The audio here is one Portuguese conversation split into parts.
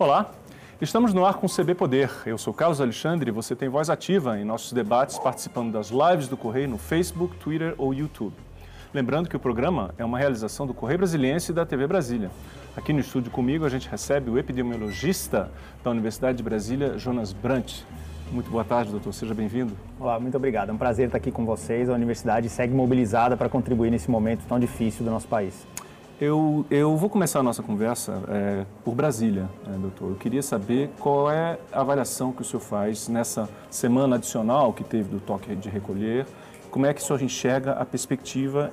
Olá, estamos no ar com o CB Poder. Eu sou Carlos Alexandre e você tem voz ativa em nossos debates participando das lives do Correio no Facebook, Twitter ou YouTube. Lembrando que o programa é uma realização do Correio Brasiliense e da TV Brasília. Aqui no estúdio comigo a gente recebe o epidemiologista da Universidade de Brasília, Jonas Brant. Muito boa tarde, doutor. Seja bem-vindo. Olá, muito obrigado. É um prazer estar aqui com vocês. A universidade segue mobilizada para contribuir nesse momento tão difícil do nosso país. Eu, eu vou começar a nossa conversa é, por Brasília, é, doutor. Eu queria saber qual é a avaliação que o senhor faz nessa semana adicional que teve do toque de recolher. Como é que o senhor enxerga a perspectiva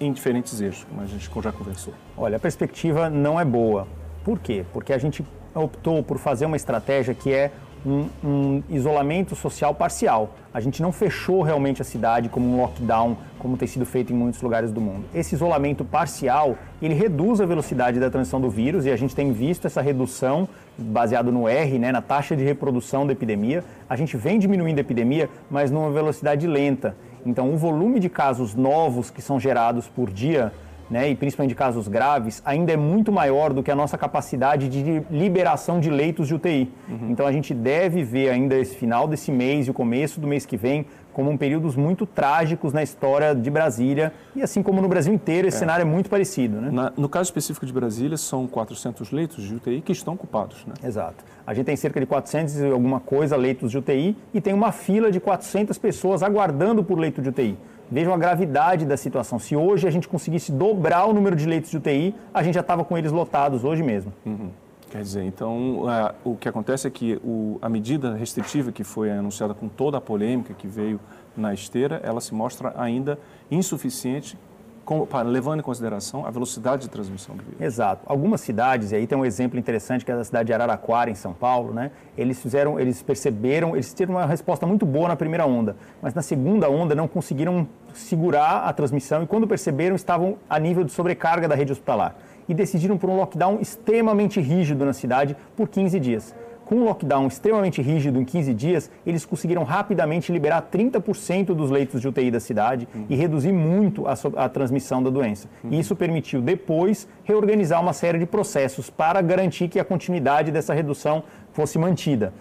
em diferentes eixos, como a gente já conversou? Olha, a perspectiva não é boa. Por quê? Porque a gente optou por fazer uma estratégia que é um, um, isolamento social parcial. A gente não fechou realmente a cidade como um lockdown, como tem sido feito em muitos lugares do mundo. Esse isolamento parcial, ele reduz a velocidade da transmissão do vírus e a gente tem visto essa redução baseado no R, né, na taxa de reprodução da epidemia. A gente vem diminuindo a epidemia, mas numa velocidade lenta. Então, o volume de casos novos que são gerados por dia né, e principalmente de casos graves, ainda é muito maior do que a nossa capacidade de liberação de leitos de UTI. Uhum. Então a gente deve ver ainda esse final desse mês e o começo do mês que vem como um períodos muito trágicos na história de Brasília e assim como no Brasil inteiro esse é. cenário é muito parecido. Né? Na, no caso específico de Brasília, são 400 leitos de UTI que estão ocupados. Né? Exato. A gente tem cerca de 400 e alguma coisa leitos de UTI e tem uma fila de 400 pessoas aguardando por leito de UTI. Vejam a gravidade da situação. Se hoje a gente conseguisse dobrar o número de leitos de UTI, a gente já estava com eles lotados hoje mesmo. Uhum. Quer dizer, então uh, o que acontece é que o, a medida restritiva que foi anunciada com toda a polêmica que veio na esteira, ela se mostra ainda insuficiente com, levando em consideração a velocidade de transmissão do vírus. Exato. Algumas cidades, e aí tem um exemplo interessante que é da cidade de Araraquara, em São Paulo, né? Eles fizeram, eles perceberam, eles tiveram uma resposta muito boa na primeira onda, mas na segunda onda não conseguiram segurar a transmissão e quando perceberam estavam a nível de sobrecarga da rede hospitalar e decidiram por um lockdown extremamente rígido na cidade por 15 dias com um lockdown extremamente rígido em 15 dias, eles conseguiram rapidamente liberar 30% dos leitos de UTI da cidade uhum. e reduzir muito a, a, transmissão da doença. Uhum. E isso permitiu depois reorganizar uma série de processos para garantir que a continuidade dessa redução fosse mantida.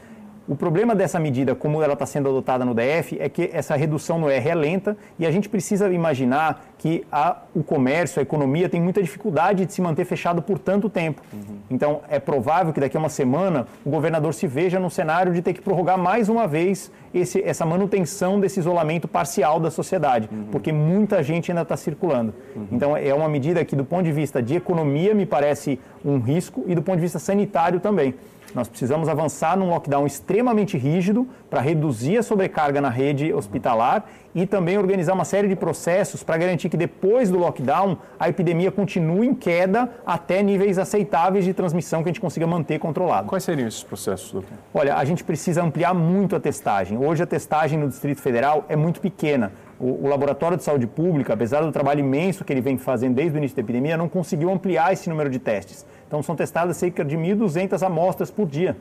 O problema dessa medida, como ela está sendo adotada no DF, é que essa redução no R é lenta e a gente precisa imaginar que a, o comércio, a economia tem muita dificuldade de se manter fechado por tanto tempo. Uhum. Então, é provável que daqui a uma semana o governador se veja no cenário de ter que prorrogar mais uma vez esse, essa manutenção desse isolamento parcial da sociedade, uhum. porque muita gente ainda está circulando. Uhum. Então, é uma medida que, do ponto de vista de economia, me parece um risco e do ponto de vista sanitário também. Nós precisamos avançar num lockdown extremamente rígido para reduzir a sobrecarga na rede hospitalar e também organizar uma série de processos para garantir que depois do lockdown a epidemia continue em queda até níveis aceitáveis de transmissão que a gente consiga manter controlado. Quais seriam esses processos, doutor? Olha, a gente precisa ampliar muito a testagem. Hoje a testagem no Distrito Federal é muito pequena. O, o, Laboratório de Saúde Pública, apesar do trabalho imenso que ele vem fazendo desde o início da epidemia, não conseguiu ampliar esse número de testes. Então são testadas cerca de 1.200 amostras por dia.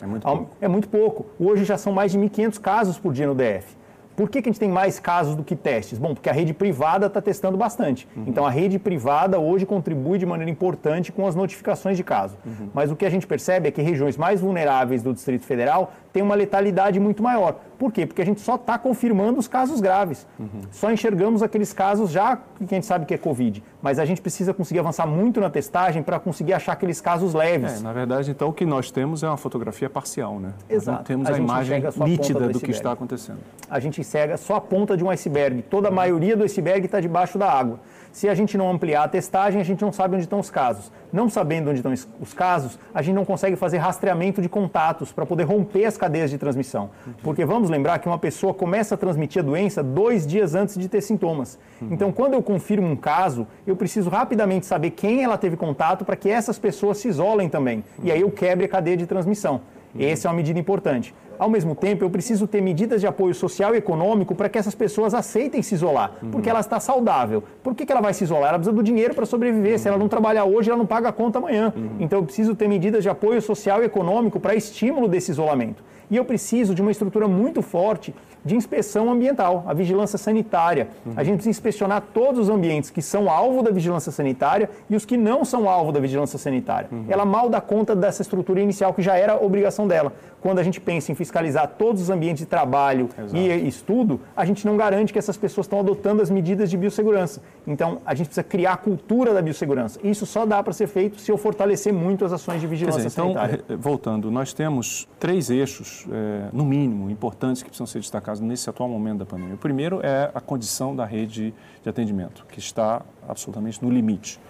É muito pouco. É muito pouco. Hoje já são mais de 1.500 casos por dia no DF. Por que, que a gente tem mais casos do que testes? Bom, porque a rede privada está testando bastante. Uhum. Então, a rede privada hoje contribui de maneira importante com as notificações de caso. Uhum. Mas o que a gente percebe é que regiões mais vulneráveis do Distrito Federal têm uma letalidade muito maior. Por quê? Porque a gente só está confirmando os casos graves. Uhum. Só enxergamos aqueles casos já que a gente sabe que é Covid. Mas a gente precisa conseguir avançar muito na testagem para conseguir achar aqueles casos leves. É, na verdade, então, o que nós temos é uma fotografia parcial, né? Exato. Nós não temos a, a imagem nítida do que está acontecendo. A gente cega só a ponta de um iceberg. Toda a maioria do iceberg está debaixo da água. Se a gente não ampliar a testagem, a gente não sabe onde estão os casos. Não sabendo onde estão os casos, a gente não consegue fazer rastreamento de contatos para poder romper as cadeias de transmissão. Porque vamos lembrar que uma pessoa começa a transmitir a doença dois dias antes de ter sintomas. Então, quando eu confirmo um caso, eu preciso rapidamente saber quem ela teve contato para que essas pessoas se isolem também. E aí eu quebre a cadeia de transmissão. Essa é uma medida importante. Ao mesmo tempo, eu preciso ter medidas de apoio social e econômico para que essas pessoas aceitem se isolar, uhum. porque ela está saudável. Por que, que ela vai se isolar? Ela precisa do dinheiro para sobreviver. Uhum. Se ela não trabalhar hoje, ela não paga a conta amanhã. Uhum. Então, eu preciso ter medidas de apoio social e econômico para estímulo desse isolamento. E eu preciso de uma estrutura muito forte de inspeção ambiental, a vigilância sanitária. Uhum. A gente precisa inspecionar todos os ambientes que são alvo da vigilância sanitária e os que não são alvo da vigilância sanitária. Uhum. Ela mal dá conta dessa estrutura inicial que já era obrigação dela. Quando a gente pensa em fiscalizar todos os ambientes de trabalho Exato. e estudo, a gente não garante que essas pessoas estão adotando as medidas de biossegurança. Então, a gente precisa criar a cultura da biossegurança. Isso só dá para ser feito se eu fortalecer muito as ações de vigilância dizer, então, sanitária. Então, voltando, nós temos três eixos, é, no mínimo, importantes que precisam ser destacados nesse atual momento da pandemia. O primeiro é a condição da rede de atendimento, que está absolutamente no limite.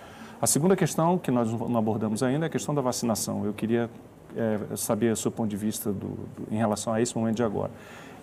A segunda questão, que nós não abordamos ainda, é a questão da vacinação. Eu queria é, saber o seu ponto de vista do, do, em relação a esse momento de agora.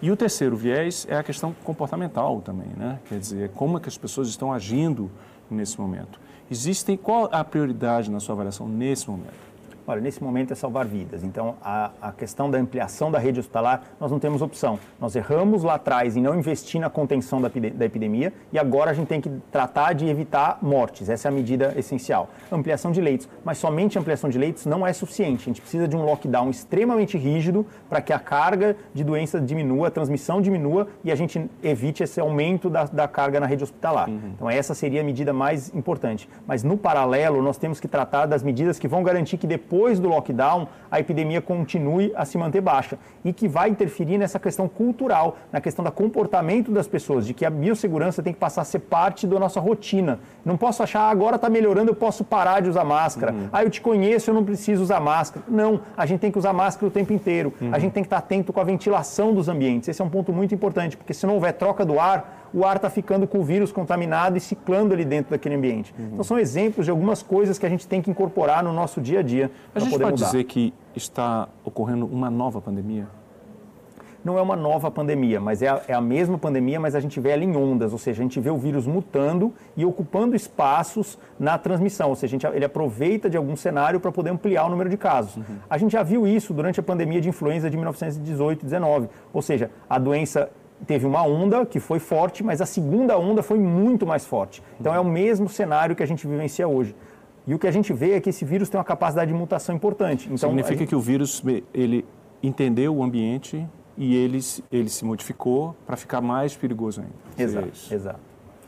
E o terceiro viés é a questão comportamental também, né? Quer dizer, como é que as pessoas estão agindo nesse momento. Existem, qual a prioridade na sua avaliação nesse momento? Olha, nesse momento é salvar vidas. Então, a, a, questão da ampliação da rede hospitalar, nós não temos opção. Nós erramos lá atrás em não investir na contenção da, da epidemia e agora a gente tem que tratar de evitar mortes. Essa é a medida essencial. Ampliação de leitos. Mas somente ampliação de leitos não é suficiente. A gente precisa de um lockdown extremamente rígido para que a carga de doença diminua, a transmissão diminua e a gente evite esse aumento da, da carga na rede hospitalar. Uhum. Então, essa seria a medida mais importante. Mas, no paralelo, nós temos que tratar das medidas que vão garantir que depois depois do lockdown a epidemia continue a se manter baixa e que vai interferir nessa questão cultural, na questão do comportamento das pessoas, de que a biossegurança tem que passar a ser parte da nossa rotina. Não posso achar, ah, agora está melhorando, eu posso parar de usar máscara. Uhum. Ah, eu te conheço, eu não preciso usar máscara. Não, a gente tem que usar máscara o tempo inteiro. Uhum. A gente tem que estar atento com a ventilação dos ambientes. Esse é um ponto muito importante, porque se não houver troca do ar, o ar está ficando com o vírus contaminado e ciclando ali dentro daquele ambiente. Uhum. Então, são exemplos de algumas coisas que a gente tem que incorporar no nosso dia a dia. A gente pode mudar. dizer que está ocorrendo uma nova pandemia? não é uma nova pandemia, mas é a, é a, mesma pandemia, mas a gente vê ela em ondas, ou seja, a gente vê o vírus mutando e ocupando espaços na transmissão, ou seja, gente, ele aproveita de algum cenário para poder ampliar o número de casos. Uhum. A gente já viu isso durante a pandemia de influenza de 1918-19, ou seja, a doença teve uma onda que foi forte, mas a segunda onda foi muito mais forte. Então é o mesmo cenário que a gente vivencia hoje. E o que a gente vê é que esse vírus tem uma capacidade de mutação importante. Então, Significa gente... que o vírus ele entendeu o ambiente e ele, ele se modificou para ficar mais perigoso ainda. Exato, exato.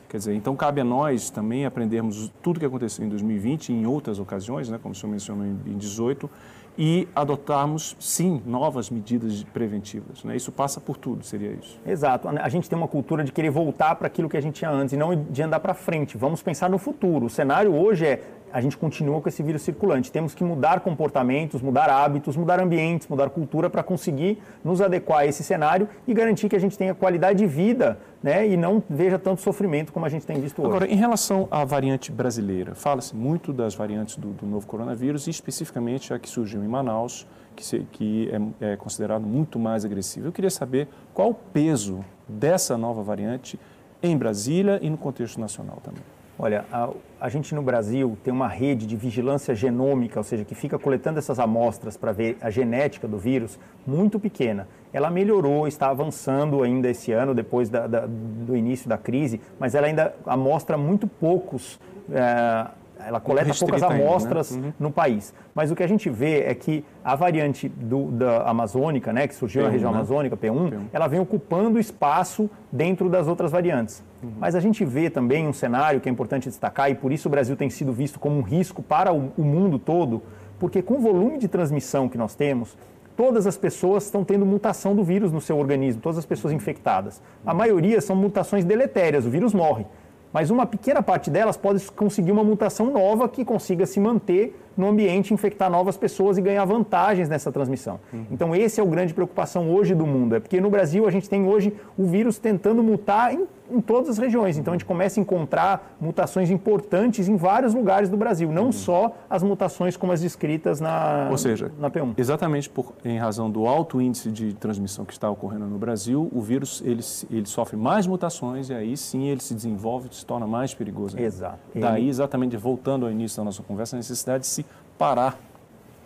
Quer dizer, então cabe a nós também aprendermos tudo o que aconteceu em 2020 e em outras ocasiões, né, como o senhor mencionou em 2018, e adotarmos, sim, novas medidas preventivas. Né? Isso passa por tudo, seria isso. Exato. A gente tem uma cultura de querer voltar para aquilo que a gente tinha antes e não de andar para frente. Vamos pensar no futuro. O cenário hoje é a gente continua com esse vírus circulante. Temos que mudar comportamentos, mudar hábitos, mudar ambientes, mudar cultura para conseguir nos adequar a esse cenário e garantir que a gente tenha qualidade de vida né, e não veja tanto sofrimento como a gente tem visto hoje. Agora, em relação à variante brasileira, fala-se muito das variantes do, do, novo coronavírus e especificamente a que surgiu em Manaus, que, se, que é, é considerado muito mais agressivo. Eu queria saber qual o peso dessa nova variante em Brasília e no contexto nacional também. Olha, a, a, gente no Brasil tem uma rede de vigilância genômica, ou seja, que fica coletando essas amostras para ver a genética do vírus, muito pequena. Ela melhorou, está avançando ainda esse ano, depois da, da, do início da crise, mas ela ainda amostra muito poucos. É, ela coleta poucas amostras né? uhum. no país. Mas o que a gente vê é que a variante do, da amazônica, né, que surgiu P1, na região né? amazônica, P1, P1, ela vem ocupando espaço dentro das outras variantes. Uhum. Mas a gente vê também um cenário que é importante destacar, e por isso o Brasil tem sido visto como um risco para o, o mundo todo, porque com o volume de transmissão que nós temos, todas as pessoas estão tendo mutação do vírus no seu organismo, todas as pessoas infectadas. A maioria são mutações deletérias, o vírus morre. Mas uma pequena parte delas pode conseguir uma mutação nova que consiga se manter no ambiente, infectar novas pessoas e ganhar vantagens nessa transmissão. Uhum. Então, esse é o grande preocupação hoje do mundo. É porque no Brasil a gente tem hoje o vírus tentando mutar em, em todas as regiões. Então, a gente começa a encontrar mutações importantes em vários lugares do Brasil, não uhum. só as mutações como as descritas na, Ou seja, na P1. Exatamente por, em razão do alto índice de transmissão que está ocorrendo no Brasil, o vírus ele, ele sofre mais mutações e aí sim ele se desenvolve e se torna mais perigoso. Exato. Daí, exatamente, voltando ao início da nossa conversa, a necessidade de se parar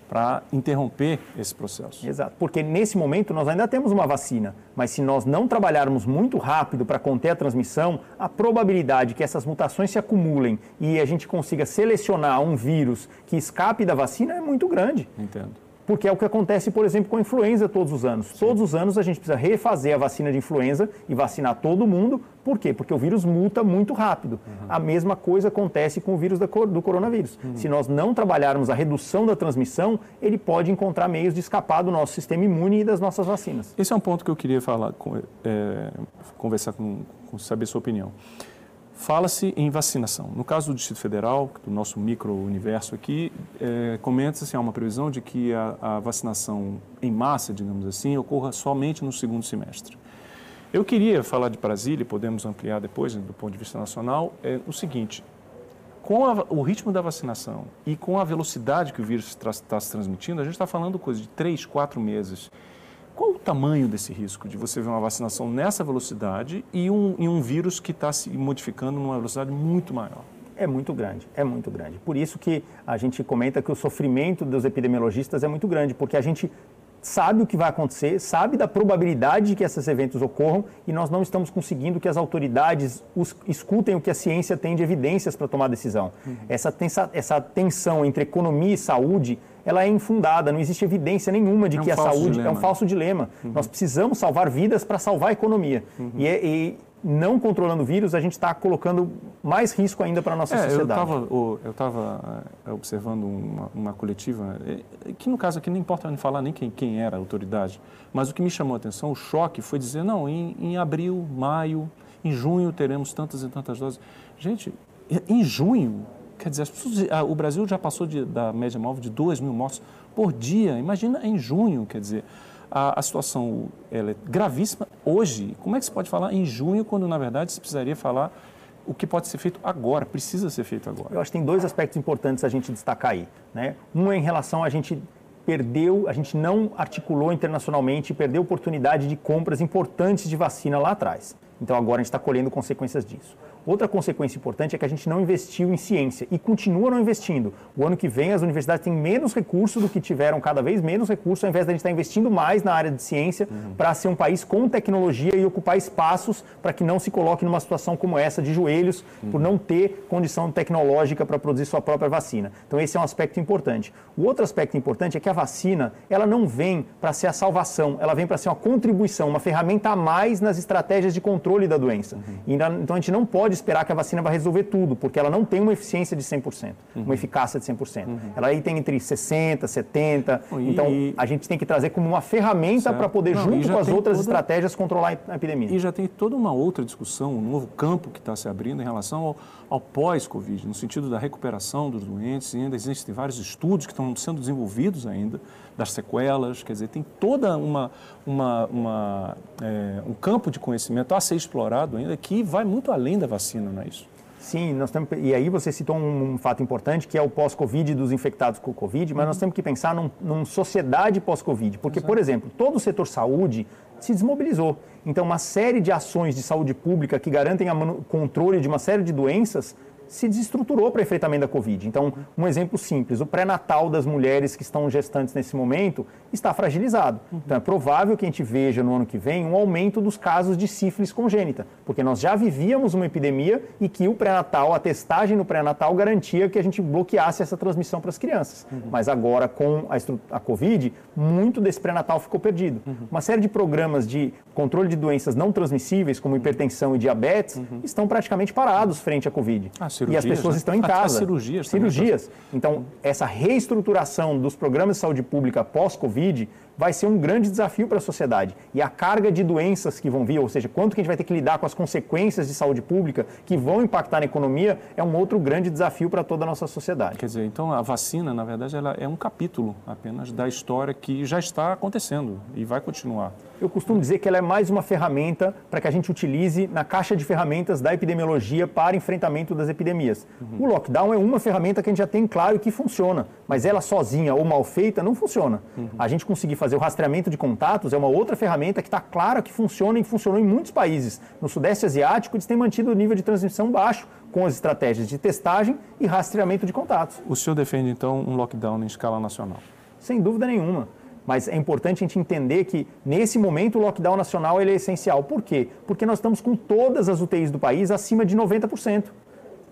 para interromper esse processo. Exato, porque nesse momento nós ainda temos uma vacina, mas se nós não trabalharmos muito rápido para conter a transmissão, a probabilidade que essas mutações se acumulem e a gente consiga selecionar um vírus que escape da vacina é muito grande. Entendo. Porque é o que acontece, por exemplo, com a influenza todos os anos. Sim. Todos os anos a gente precisa refazer a vacina de influenza e vacinar todo mundo. Por quê? Porque o vírus muta muito rápido. Uhum. A mesma coisa acontece com o vírus do coronavírus. Uhum. Se nós não trabalharmos a redução da transmissão, ele pode encontrar meios de escapar do nosso sistema imune e das nossas vacinas. Esse é um ponto que eu queria falar, é, conversar com, com saber sua opinião. Fala-se em vacinação. No caso do Distrito Federal, do nosso micro-universo aqui, é, comenta-se há uma previsão de que a, a, vacinação em massa, digamos assim, ocorra somente no segundo semestre. Eu queria falar de Brasília, podemos ampliar depois, do ponto de vista nacional, é o seguinte: com a, o ritmo da vacinação e com a velocidade que o vírus está se transmitindo, a gente está falando coisa de três, quatro meses. Qual o tamanho desse risco de você ver uma vacinação nessa velocidade e um, e um vírus que está se modificando numa velocidade muito maior? É muito grande, é muito grande. Por isso que a gente comenta que o sofrimento dos epidemiologistas é muito grande, porque a gente sabe o que vai acontecer, sabe da probabilidade de que esses eventos ocorram e nós não estamos conseguindo que as autoridades os, escutem o que a ciência tem de evidências para tomar decisão. Uhum. Essa, tensa, essa tensão entre economia e saúde ela é infundada, não existe evidência nenhuma de é um que a saúde dilema. é um falso dilema. Uhum. Nós precisamos salvar vidas para salvar a economia. Uhum. E, é, e, não controlando o vírus, a gente está colocando mais risco ainda para a nossa é, sociedade. Eu estava é, observando uma, uma, coletiva, é, que no caso aqui não importa nem falar nem quem, quem era a autoridade, mas o que me chamou a atenção, o choque, foi dizer, não, em, em abril, maio, em junho teremos tantas e tantas doses. Gente, em junho, quer dizer, pessoas, o Brasil já passou de, da média móvel de 2 mil mortos por dia. Imagina em junho, quer dizer, a, a situação é gravíssima hoje. Como é que se pode falar em junho, quando na verdade se precisaria falar o que pode ser feito agora, precisa ser feito agora? Eu acho que tem dois aspectos importantes a gente destacar aí. Né? Um é em relação a gente perdeu, a gente não articulou internacionalmente, perdeu oportunidade de compras importantes de vacina lá atrás. Então agora a gente está colhendo consequências disso. Outra consequência importante é que a gente não investiu em ciência e continua não investindo. O ano que vem as universidades têm menos recursos do que tiveram, cada vez menos recursos, ao invés da gente estar investindo mais na área de ciência uhum. para ser um país com tecnologia e ocupar espaços para que não se coloque numa situação como essa de joelhos uhum. por não ter condição tecnológica para produzir sua própria vacina. Então esse é um aspecto importante. O outro aspecto importante é que a vacina, ela não vem para ser a salvação, ela vem para ser uma contribuição, uma ferramenta a mais nas estratégias de controle da doença. Uhum. então a gente não pode esperar que a vacina vai resolver tudo, porque ela não tem uma eficiência de 100%, uhum. uma eficácia de 100%. Uhum. Ela aí tem entre 60%, 70%. E... Então, a gente tem que trazer como uma ferramenta para poder, não, junto com as outras toda... estratégias, controlar a epidemia. E já tem toda uma outra discussão, um novo campo que está se abrindo em relação ao, ao pós-Covid, no sentido da recuperação dos doentes. E ainda existem vários estudos que estão sendo desenvolvidos ainda das sequelas, quer dizer, tem toda uma, uma, uma é, um campo de conhecimento a ser explorado ainda que vai muito além da vacina, não é isso? Sim, nós temos, e aí você citou um, um fato importante que é o pós-Covid dos infectados com Covid, mas uhum. nós temos que pensar num, numa sociedade pós-Covid, porque, Exato. por exemplo, todo o setor saúde se desmobilizou. Então, uma série de ações de saúde pública que garantem o controle de uma série de doenças se desestruturou para o enfrentamento da Covid. Então, um exemplo simples: o pré-natal das mulheres que estão gestantes nesse momento está fragilizado. Então, é provável que a gente veja no ano que vem um aumento dos casos de sífilis congênita, porque nós já vivíamos uma epidemia e que o pré-natal, a testagem no pré-natal garantia que a gente bloqueasse essa transmissão para as crianças. Uhum. Mas agora, com a, a Covid, muito desse pré-natal ficou perdido. Uhum. Uma série de programas de controle de doenças não transmissíveis, como hipertensão e diabetes, uhum. estão praticamente parados frente à Covid. Ah, e as pessoas né? estão em casa. cirurgias. Cirurgias. Então, essa reestruturação dos programas de saúde pública pós-Covid vai ser um grande desafio para a sociedade. E a carga de doenças que vão vir, ou seja, quanto que a gente vai ter que lidar com as consequências de saúde pública que vão impactar na economia, é um outro grande desafio para toda a nossa sociedade. Quer dizer, então a vacina, na verdade, ela é um capítulo apenas da história que já está acontecendo e vai continuar. Eu costumo dizer que ela é mais uma ferramenta para que a gente utilize na caixa de ferramentas da epidemiologia para enfrentamento das epidemias. Uhum. O lockdown é uma ferramenta que a gente já tem claro que funciona, mas ela sozinha ou mal feita não funciona. Uhum. A gente conseguir fazer o rastreamento de contatos é uma outra ferramenta que está clara que funciona e funcionou em muitos países. No Sudeste Asiático, eles têm mantido o nível de transmissão baixo com as estratégias de testagem e rastreamento de contatos. O senhor defende, então, um lockdown em escala nacional? Sem dúvida nenhuma. Mas é importante a gente entender que, nesse momento, o lockdown nacional ele é essencial. Por quê? Porque nós estamos com todas as UTIs do país acima de 90%.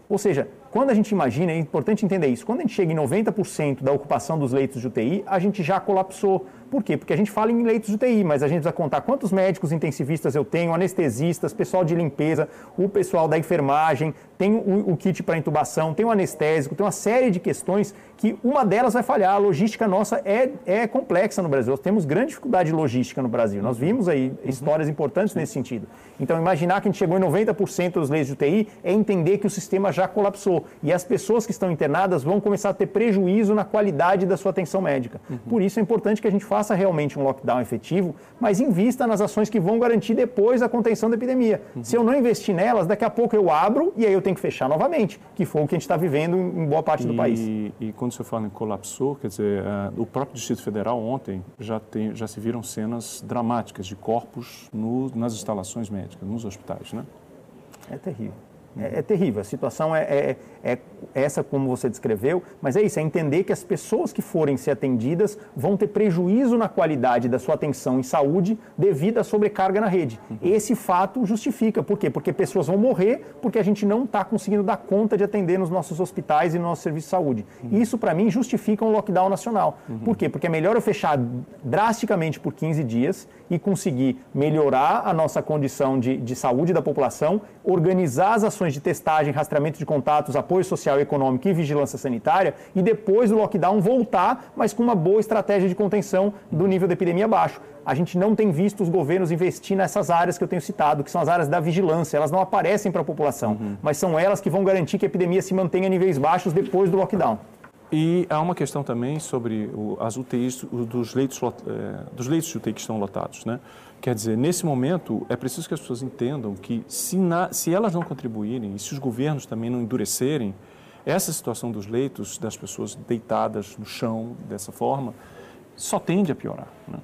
Ou seja, Quando a gente imagina, é importante entender isso, quando a gente chega em 90% da ocupação dos leitos de UTI, a gente já colapsou. Por quê? Porque a gente fala em leitos de UTI, mas a gente precisa contar quantos médicos intensivistas eu tenho, anestesistas, pessoal de limpeza, o pessoal da enfermagem, tem o, o kit para intubação, tem o anestésico, tem uma série de questões que uma delas vai falhar. A logística nossa é, é complexa no Brasil. Nós temos grande dificuldade de logística no Brasil. Nós vimos aí histórias importantes nesse sentido. Então, imaginar que a gente chegou em 90% dos leitos de UTI é entender que o sistema já colapsou. E as pessoas que estão internadas vão começar a ter prejuízo na qualidade da sua atenção médica. Uhum. Por isso é importante que a gente faça realmente um lockdown efetivo, mas invista nas ações que vão garantir depois a contenção da epidemia. Uhum. Se eu não investir nelas, daqui a pouco eu abro e aí eu tenho que fechar novamente, que foi o que a gente está vivendo em boa parte do e, país. E quando você fala em colapsou, quer dizer, uh, o próprio Distrito Federal ontem já, tem, já se viram cenas dramáticas de corpos no, nas instalações médicas, nos hospitais, né? É terrível. É, é, terrível. A situação é, é, é, essa como você descreveu, mas é isso, é entender que as pessoas que forem ser atendidas vão ter prejuízo na qualidade da sua atenção em saúde devido à sobrecarga na rede. Esse fato justifica. Por quê? Porque pessoas vão morrer porque a gente não está conseguindo dar conta de atender nos nossos hospitais e no nosso serviço de saúde. Isso, para mim, justifica um lockdown nacional. Por quê? Porque é melhor eu fechar drasticamente por 15 dias e conseguir melhorar a nossa condição de, de saúde da população, organizar as ações ações de testagem, rastreamento de contatos, apoio social e econômico e vigilância sanitária, e depois do lockdown voltar, mas com uma boa estratégia de contenção do nível da epidemia baixo. A gente não tem visto os governos investir nessas áreas que eu tenho citado, que são as áreas da vigilância. Elas não aparecem para a população, uhum. mas são elas que vão garantir que a epidemia se mantenha a níveis baixos depois do lockdown. E há uma questão também sobre as UTIs, dos leitos, é, dos leitos de UTI que estão lotados, né? Quer dizer, nesse momento, é preciso que as pessoas entendam que se, na, se elas não contribuírem e se os governos também não endurecerem, essa situação dos leitos, das pessoas deitadas no chão dessa forma, só tende a piorar. Né?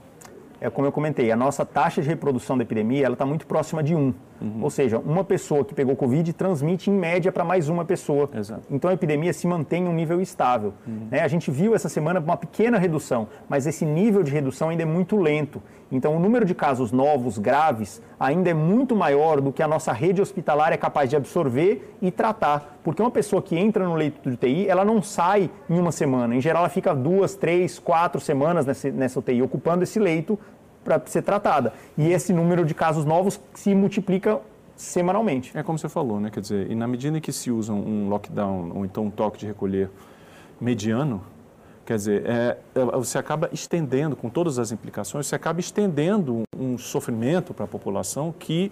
É como eu comentei, a nossa taxa de reprodução da epidemia ela está muito próxima de 1. Uhum. Ou seja, uma pessoa que pegou Covid transmite em média para mais uma pessoa. Exato. Então a epidemia se mantém em um nível estável. Uhum. Né? A gente viu essa semana uma pequena redução, mas esse nível de redução ainda é muito lento. Então o número de casos novos, graves, ainda é muito maior do que a nossa rede hospitalar é capaz de absorver e tratar. Porque uma pessoa que entra no leito de UTI, ela não sai em uma semana. Em geral, ela fica duas, três, quatro semanas nessa, nessa UTI, ocupando esse leito para ser tratada. E esse número de casos novos se multiplica semanalmente. É como você falou, né? Quer dizer, e na medida em que se usa um lockdown ou então um toque de recolher mediano, quer dizer, é, é você acaba estendendo, com todas as implicações, você acaba estendendo um, um sofrimento para a população que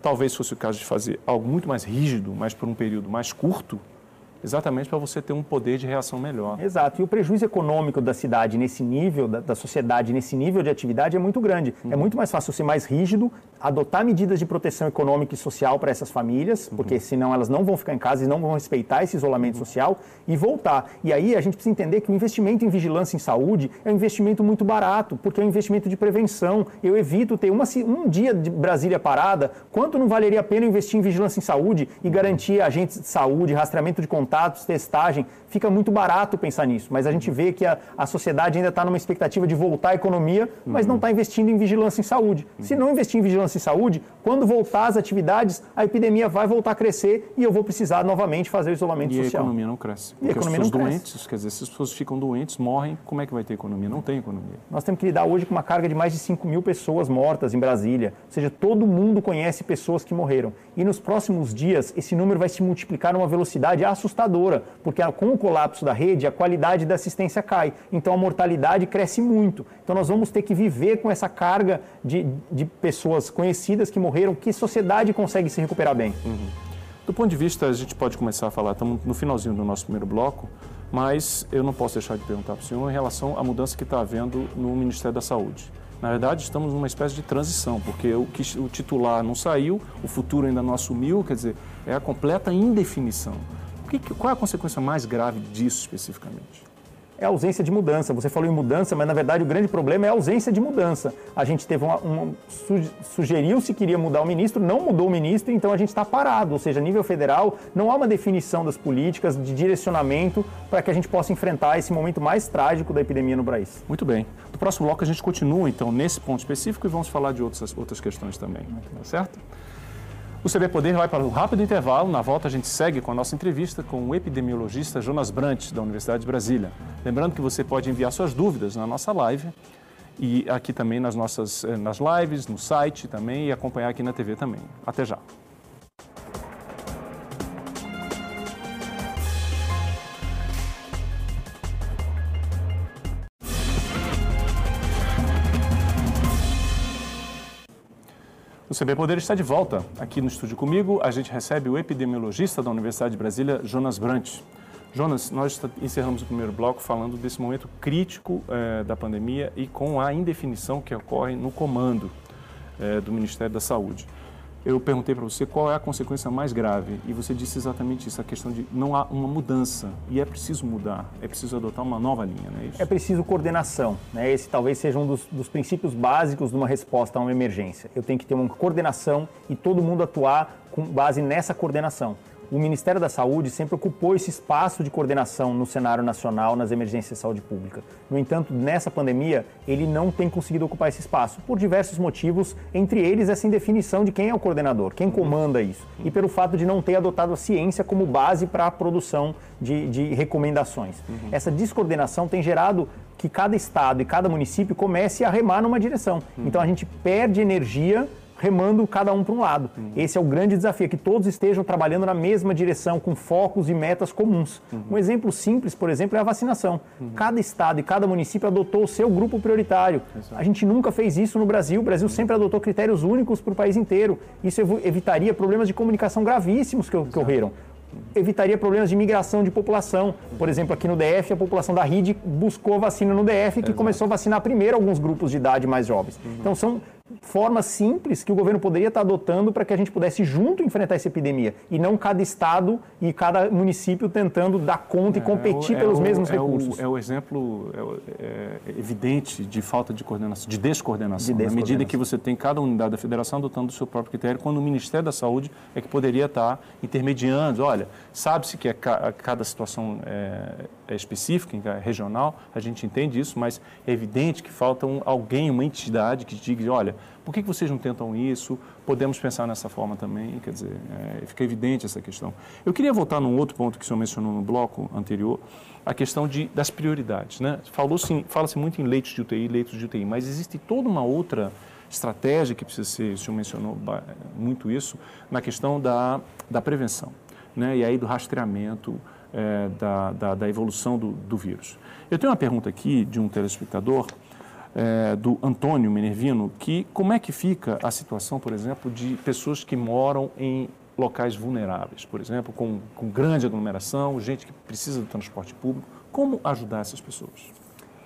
talvez fosse o caso de fazer algo muito mais rígido, mas por um período mais curto, Exatamente para você ter um poder de reação melhor. Exato. E o prejuízo econômico da cidade nesse nível, da, da sociedade nesse nível de atividade é muito grande. É uhum. É muito mais fácil ser mais rígido, adotar medidas de proteção econômica e social para essas famílias, uhum. porque senão elas não vão ficar em casa e não vão respeitar esse isolamento uhum. social e voltar. E aí a gente precisa entender que o investimento em vigilância em saúde é um investimento muito barato, porque é um investimento de prevenção. Eu evito ter uma, um dia de Brasília parada, quanto não valeria a pena investir em vigilância em saúde e garantir agentes de saúde, rastreamento de contatos testagem, fica muito barato pensar nisso. Mas a gente vê que a, a sociedade ainda está numa expectativa de voltar à economia, mas não está investindo em vigilância em saúde. Se não investir em vigilância em saúde, quando voltar às atividades, a epidemia vai voltar a crescer e eu vou precisar novamente fazer o isolamento e social. E a economia não cresce. Porque e a economia as pessoas não doentes, cresce. quer dizer, se as pessoas ficam doentes, morrem, como é que vai ter economia? Não tem economia. Nós temos que lidar hoje com uma carga de mais de 5 mil pessoas mortas em Brasília. Ou seja, todo mundo conhece pessoas que morreram. E nos próximos dias, esse número vai se multiplicar numa velocidade assustadora porque com o colapso da rede, a qualidade da assistência cai. Então a mortalidade cresce muito. Então nós vamos ter que viver com essa carga de, de pessoas conhecidas que morreram. Que sociedade consegue se recuperar bem? Uhum. Do ponto de vista, a gente pode começar a falar, estamos no finalzinho do nosso primeiro bloco, mas eu não posso deixar de perguntar para o senhor em relação à mudança que está havendo no Ministério da Saúde. Na verdade, estamos numa espécie de transição, porque o, que, o titular não saiu, o futuro ainda não assumiu, quer dizer, é a completa indefinição. Que, qual é a consequência mais grave disso especificamente? É a ausência de mudança. Você falou em mudança, mas na verdade o grande problema é a ausência de mudança. A gente teve uma. uma sugeriu se queria mudar o ministro, não mudou o ministro, então a gente está parado. Ou seja, a nível federal, não há uma definição das políticas, de direcionamento para que a gente possa enfrentar esse momento mais trágico da epidemia no país. Muito bem. No próximo bloco a gente continua então nesse ponto específico e vamos falar de outras, outras questões também. Tá certo? O CB Poder vai para um rápido intervalo. Na volta, a gente segue com a nossa entrevista com o epidemiologista Jonas Brant, da Universidade de Brasília. Lembrando que você pode enviar suas dúvidas na nossa live e aqui também nas nossas eh, nas lives, no site também e acompanhar aqui na TV também. Até já. O CB Poder está de volta. Aqui no estúdio comigo, a gente recebe o epidemiologista da Universidade de Brasília, Jonas Brant. Jonas, nós encerramos o primeiro bloco falando desse momento crítico eh, da pandemia e com a indefinição que ocorre no comando eh, do Ministério da Saúde eu perguntei para você qual é a consequência mais grave e você disse exatamente isso, a questão de não há uma mudança e é preciso mudar, é preciso adotar uma nova linha, não é isso? É preciso coordenação, né? Esse talvez seja um dos, dos princípios básicos de uma resposta a uma emergência. Eu tenho que ter uma coordenação e todo mundo atuar com base nessa coordenação o Ministério da Saúde sempre ocupou esse espaço de coordenação no cenário nacional nas emergências de saúde pública. No entanto, nessa pandemia, ele não tem conseguido ocupar esse espaço, por diversos motivos, entre eles essa indefinição de quem é o coordenador, quem comanda isso, e pelo fato de não ter adotado a ciência como base para a produção de, de recomendações. Essa descoordenação tem gerado que cada estado e cada município comece a remar numa direção. Então a gente perde energia remando cada um para um lado. Uhum. Esse é o grande desafio, é que todos estejam trabalhando na mesma direção, com focos e metas comuns. Uhum. Um exemplo simples, por exemplo, é a vacinação. Uhum. Cada estado e cada município adotou o seu grupo prioritário. Exato. A gente nunca fez isso no Brasil. O Brasil sempre adotou critérios únicos para o país inteiro. Isso evitaria problemas de comunicação gravíssimos que, que ocorreram evitaria problemas de migração de população. Por exemplo, aqui no DF, a população da RID buscou vacina no DF, que Exato. começou a vacinar primeiro alguns grupos de idade mais jovens. Uhum. Então, são formas simples que o governo poderia estar adotando para que a gente pudesse junto enfrentar essa epidemia e não cada estado e cada município tentando dar conta é, e competir é pelos o, mesmos é recursos. O, é o exemplo é, é evidente de falta de coordenação, de descoordenação. De descoordenação. Na medida que você tem cada unidade da federação adotando o seu próprio critério, quando o Ministério da Saúde é que poderia estar intermediando. Olha, sabe-se que é cada situação é, é específica, regional, a gente entende isso, mas é evidente que falta um, alguém, uma entidade que diga, olha, por que, vocês não tentam isso? Podemos pensar nessa forma também, quer dizer, é, fica evidente essa questão. Eu queria voltar num outro ponto que o senhor mencionou no bloco anterior, a questão de, das prioridades. Né? Falou-se, fala-se muito em leitos de UTI, leitos de UTI, mas existe toda uma outra estratégia que precisa ser, o senhor mencionou muito isso, na questão da, da prevenção, né? e aí do rastreamento, é, da, da, da, evolução do, do vírus. Eu tenho uma pergunta aqui de um telespectador é, do Antônio Minervino, que como é que fica a situação, por exemplo, de pessoas que moram em locais vulneráveis, por exemplo, com, com grande aglomeração, gente que precisa do transporte público. Como ajudar essas pessoas?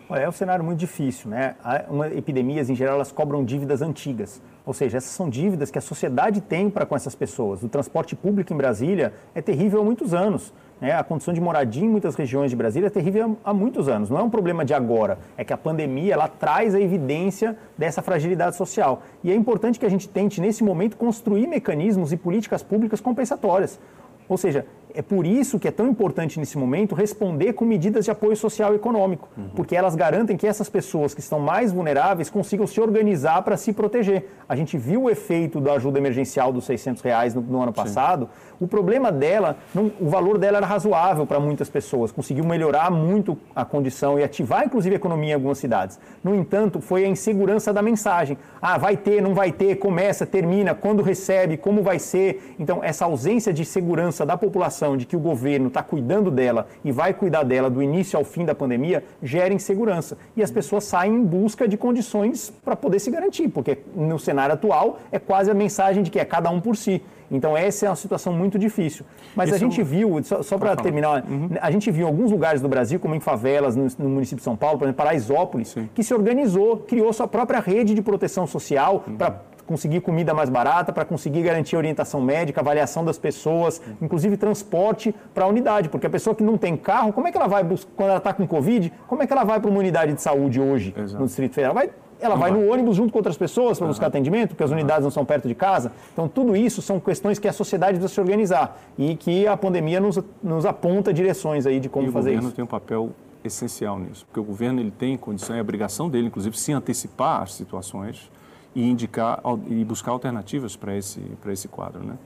Olha, é um cenário muito difícil, né? Uma, epidemias, em geral, elas cobram dívidas antigas. Ou seja, essas são dívidas que a sociedade tem para com essas pessoas. O transporte público em Brasília é terrível há muitos anos. Né? A condição de moradia em muitas regiões de Brasília é terrível há muitos anos. Não é um problema de agora, é que a pandemia ela traz a evidência dessa fragilidade social. E é importante que a gente tente, nesse momento, construir mecanismos e políticas públicas compensatórias. Ou seja, é por isso que é tão importante nesse momento responder com medidas de apoio social e econômico, uhum. porque elas garantem que essas pessoas que estão mais vulneráveis consigam se organizar para se proteger. A gente viu o efeito da ajuda emergencial dos 600 reais no, no ano passado. Sim. O problema dela, não, o valor dela era razoável para muitas pessoas, conseguiu melhorar muito a condição e ativar inclusive a economia em algumas cidades. No entanto, foi a insegurança da mensagem. Ah, vai ter, não vai ter, começa, termina, quando recebe, como vai ser. Então, essa ausência de segurança da população de que o governo está cuidando dela e vai cuidar dela do início ao fim da pandemia gera insegurança. E as pessoas saem em busca de condições para poder se garantir, porque no cenário atual é quase a mensagem de que é cada um por si. Então, essa é uma situação muito difícil. Mas Isso a gente viu, só, só para terminar, uhum. a gente viu em alguns lugares do Brasil, como em favelas, no, no município de São Paulo, por exemplo, Paraisópolis, Sim. que se organizou, criou sua própria rede de proteção social uhum. para conseguir comida mais barata, para conseguir garantir orientação médica, avaliação das pessoas, inclusive transporte para a unidade, porque a pessoa que não tem carro, como é que ela vai, quando ela está com Covid, como é que ela vai para uma unidade de saúde hoje Exato. no Distrito Federal? Vai, ela vai, no ônibus junto com outras pessoas para buscar atendimento, porque as unidades não são perto de casa. Então, tudo isso são questões que a sociedade precisa se organizar e que a pandemia nos, nos aponta direções aí de como e fazer isso. O governo tem um papel essencial nisso, porque o governo ele tem condição e obrigação dele, inclusive, se antecipar às situações e indicar e buscar alternativas para esse, esse quadro, né?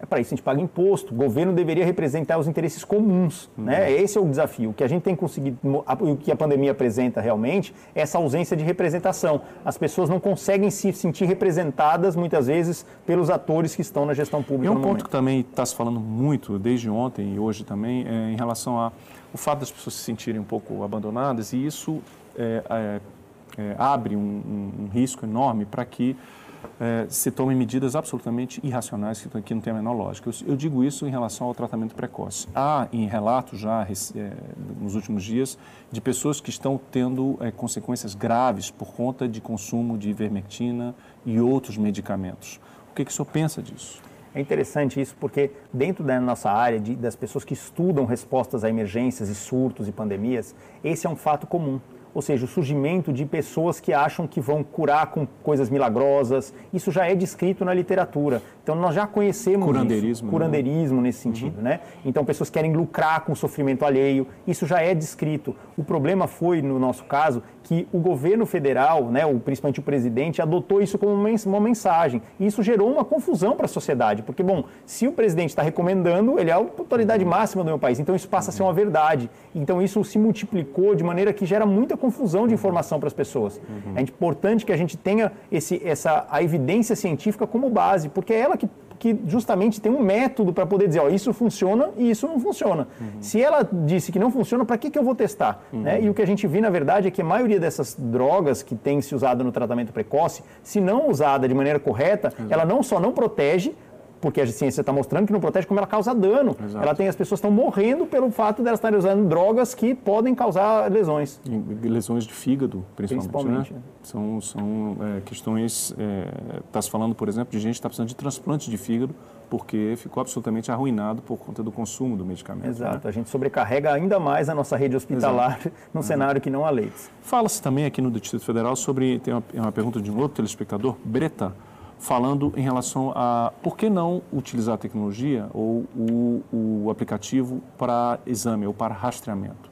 É para isso a gente paga imposto. O governo deveria representar os interesses comuns. Uhum. Né? Esse é o desafio. O que a gente tem conseguido, o que a pandemia apresenta realmente, é essa ausência de representação. As pessoas não conseguem se sentir representadas, muitas vezes, pelos atores que estão na gestão pública. E um ponto momento. que também está se falando muito, desde ontem e hoje também, é em relação ao fato das pessoas se sentirem um pouco abandonadas, e isso é, é, é abre um, um, um risco enorme para que é, se tomem medidas absolutamente irracionais que, que não têm a menor lógica. Eu, eu, digo isso em relação ao tratamento precoce. Há em relatos já é, nos últimos dias de pessoas que estão tendo é, consequências graves por conta de consumo de ivermectina e outros medicamentos. O que, que o senhor pensa disso? É interessante isso porque dentro da nossa área de, das pessoas que estudam respostas a emergências e surtos e pandemias, esse é um fato comum ou seja, o surgimento de pessoas que acham que vão curar com coisas milagrosas. Isso já é descrito na literatura. Então nós já conhecemos curandeirismo, isso, curandeirismo né? nesse sentido, uhum. né? Então pessoas querem lucrar com o sofrimento alheio. Isso já é descrito. O problema foi no nosso caso que o governo federal, né, o, principalmente o presidente, adotou isso como uma mensagem. E isso gerou uma confusão para a sociedade, porque, bom, se o presidente está recomendando, ele é a autoridade máxima do meu país, então isso passa a ser uma verdade. Então isso se multiplicou de maneira que gera muita confusão de informação para as pessoas. É importante que a gente tenha esse, essa, a evidência científica como base, porque é ela que que justamente tem um método para poder dizer, ó, isso funciona e isso não funciona. Uhum. Se ela disse que não funciona, para que, que eu vou testar? Uhum. Né? E o que a gente viu, na verdade, é que a maioria dessas drogas que tem se usado no tratamento precoce, se não usada de maneira correta, uhum. ela não só não protege, porque a ciência está mostrando que não protege, como ela causa dano. Exato. Ela tem as pessoas estão morrendo pelo fato de elas estarem usando drogas que podem causar lesões. E lesões de fígado, principalmente. principalmente né? é. São, são é, questões. Está é, se falando, por exemplo, de gente que está precisando de transplante de fígado porque ficou absolutamente arruinado por conta do consumo do medicamento. Né? Exato, né? a gente sobrecarrega ainda mais a nossa rede hospitalar Exato. num uhum. cenário que não há leitos. Fala-se também aqui no Distrito Federal sobre, tem uma, uma pergunta de um outro telespectador, Breta, falando em relação a por que não utilizar a tecnologia ou o, o aplicativo para exame ou para rastreamento.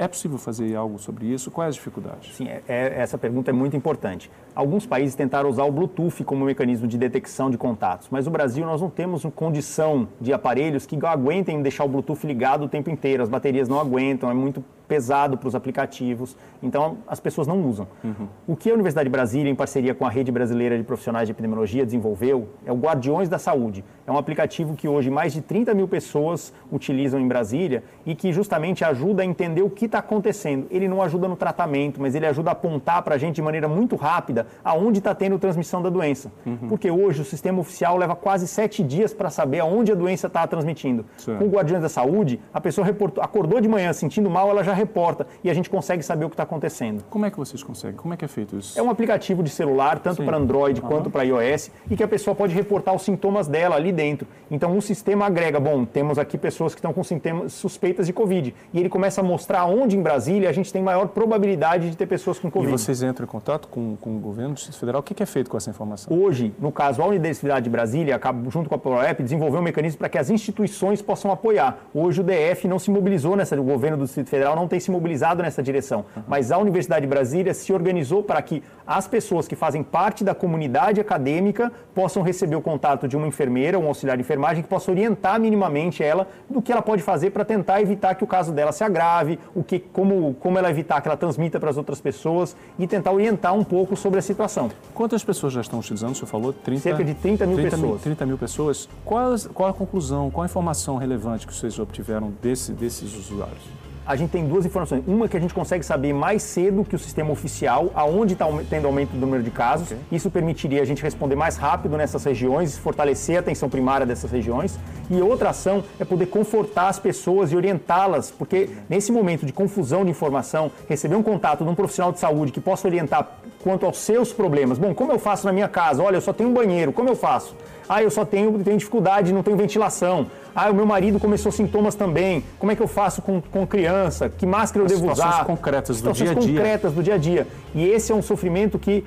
É possível fazer algo sobre isso? Quais as dificuldades? Sim, é, é, essa pergunta é muito importante. Alguns países tentaram usar o Bluetooth como mecanismo de detecção de contatos, mas no Brasil nós não temos condição de aparelhos que aguentem deixar o Bluetooth ligado o tempo inteiro. As baterias não aguentam, é muito pesado para os aplicativos, então as pessoas não usam. Uhum. O que a Universidade de Brasília, em parceria com a Rede Brasileira de Profissionais de Epidemiologia, desenvolveu é o Guardiões da Saúde. É um aplicativo que hoje mais de 30 mil pessoas utilizam em Brasília e que justamente ajuda a entender o que está acontecendo. Ele não ajuda no tratamento, mas ele ajuda a apontar para a gente de maneira muito rápida aonde está tendo transmissão da doença. Uhum. Porque hoje o sistema oficial leva quase sete dias para saber aonde a doença está transmitindo. Certo. Com o Guardiões da Saúde, a pessoa reportou, acordou de manhã sentindo mal, ela já reporta e a gente consegue saber o que está acontecendo. Como é que vocês conseguem? Como é que é feito isso? É um aplicativo de celular, tanto para Android uhum. quanto para iOS, e que a pessoa pode reportar os sintomas dela ali dentro. Então o sistema agrega, bom, temos aqui pessoas que estão com sintomas suspeitas de Covid, e ele começa a mostrar onde em Brasília a gente tem maior probabilidade de ter pessoas com Covid. E vocês entram em contato com, com o governo do Distrito Federal? O que é feito com essa informação? Hoje, no caso, a Universidade de Brasília, junto com a ProEP, desenvolveu um mecanismo para que as instituições possam apoiar. Hoje o DF não se mobilizou nessa, o governo do Distrito Federal não tem se mobilizado nessa direção. Uhum. Mas a Universidade de Brasília se organizou para que as pessoas que fazem parte da comunidade acadêmica possam receber o contato de uma enfermeira, um auxiliar de enfermagem, que possa orientar minimamente ela do que ela pode fazer para tentar evitar que o caso dela se agrave, o que, como, como ela evitar que ela transmita para as outras pessoas e tentar orientar um pouco sobre a situação. Quantas pessoas já estão utilizando? O senhor falou 30, cerca de 30 mil 30 pessoas. Mil, 30 mil pessoas. Qual, qual a conclusão, qual a informação relevante que vocês obtiveram desse, desses usuários? A gente tem duas informações. Uma que a gente consegue saber mais cedo que o sistema oficial, aonde está tendo aumento do número de casos. Okay. Isso permitiria a gente responder mais rápido nessas regiões, fortalecer a atenção primária dessas regiões. E outra ação é poder confortar as pessoas e orientá-las, porque nesse momento de confusão de informação, receber um contato de um profissional de saúde que possa orientar quanto aos seus problemas. Bom, como eu faço na minha casa? Olha, eu só tenho um banheiro, como eu faço? Ah, eu só tenho, tenho dificuldade, não tenho ventilação. Ah, o meu marido começou sintomas também. Como é que eu faço com, com criança? Que máscara eu As devo usar? concretas do dia a dia. concretas do dia a dia. E esse é um sofrimento que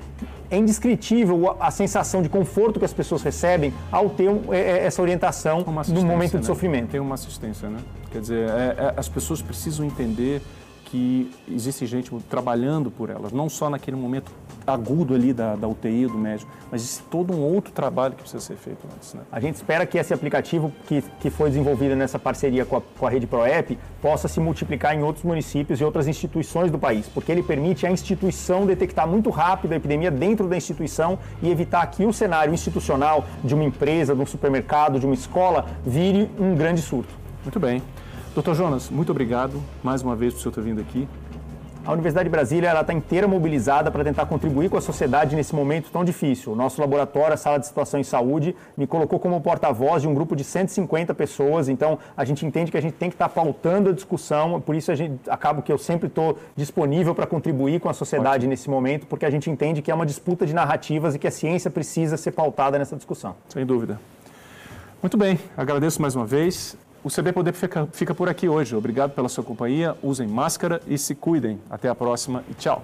é indescritível a sensação de conforto que as pessoas recebem ao ter é, é, essa orientação no momento de né? sofrimento. Tem uma assistência, né? Quer dizer, é, é, as pessoas precisam entender que existe gente trabalhando por elas, não só naquele momento agudo ali da, da UTI, do médico, mas existe todo um outro trabalho que precisa ser feito antes. Né? A gente espera que esse aplicativo que, que foi desenvolvido nessa parceria com a, com a rede ProEP possa se multiplicar em outros municípios e outras instituições do país, porque ele permite a instituição detectar muito rápido a epidemia dentro da instituição e evitar que o cenário institucional de uma empresa, de um supermercado, de uma escola, vire um grande surto. Muito bem. Doutor Jonas, muito obrigado mais uma vez por o senhor ter vindo aqui. A Universidade de Brasília está inteira mobilizada para tentar contribuir com a sociedade nesse momento tão difícil. O nosso laboratório, a Sala de Situação em Saúde, me colocou como porta-voz de um grupo de 150 pessoas, então a gente entende que a gente tem que estar tá pautando a discussão, por isso a gente acaba que eu sempre estou disponível para contribuir com a sociedade Ótimo. nesse momento, porque a gente entende que é uma disputa de narrativas e que a ciência precisa ser pautada nessa discussão. Sem dúvida. Muito bem, agradeço mais uma vez. O CB Poder fica, fica por aqui hoje. Obrigado pela sua companhia. Usem máscara e se cuidem. Até a próxima e tchau.